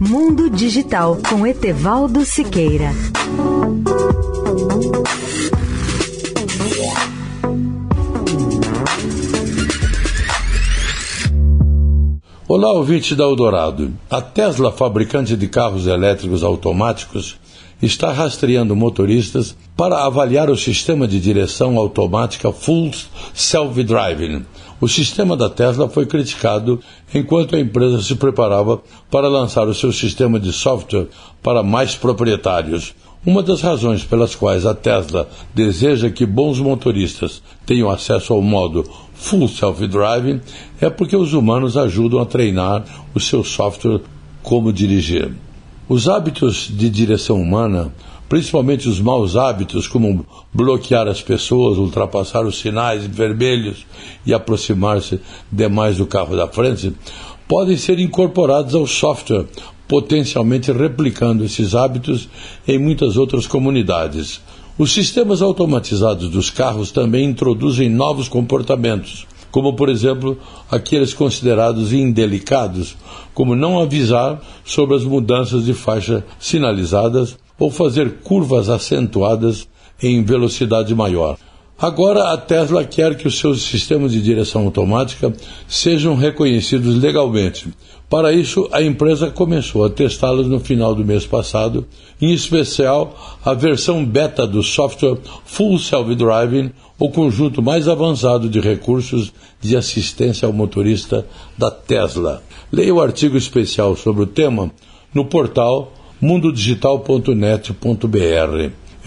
Mundo Digital com Etevaldo Siqueira. Olá, ouvinte da Eldorado. A Tesla, fabricante de carros elétricos automáticos, está rastreando motoristas para avaliar o sistema de direção automática Full Self Driving. O sistema da Tesla foi criticado enquanto a empresa se preparava para lançar o seu sistema de software para mais proprietários. Uma das razões pelas quais a Tesla deseja que bons motoristas tenham acesso ao modo Full Self-Driving é porque os humanos ajudam a treinar o seu software como dirigir. Os hábitos de direção humana, principalmente os maus hábitos, como bloquear as pessoas, ultrapassar os sinais vermelhos e aproximar-se demais do carro da frente, podem ser incorporados ao software, potencialmente replicando esses hábitos em muitas outras comunidades. Os sistemas automatizados dos carros também introduzem novos comportamentos, como, por exemplo, aqueles considerados indelicados, como não avisar sobre as mudanças de faixa sinalizadas ou fazer curvas acentuadas em velocidade maior. Agora, a Tesla quer que os seus sistemas de direção automática sejam reconhecidos legalmente. Para isso, a empresa começou a testá-los no final do mês passado, em especial a versão beta do software Full Self Driving, o conjunto mais avançado de recursos de assistência ao motorista da Tesla. Leia o artigo especial sobre o tema no portal mundodigital.net.br.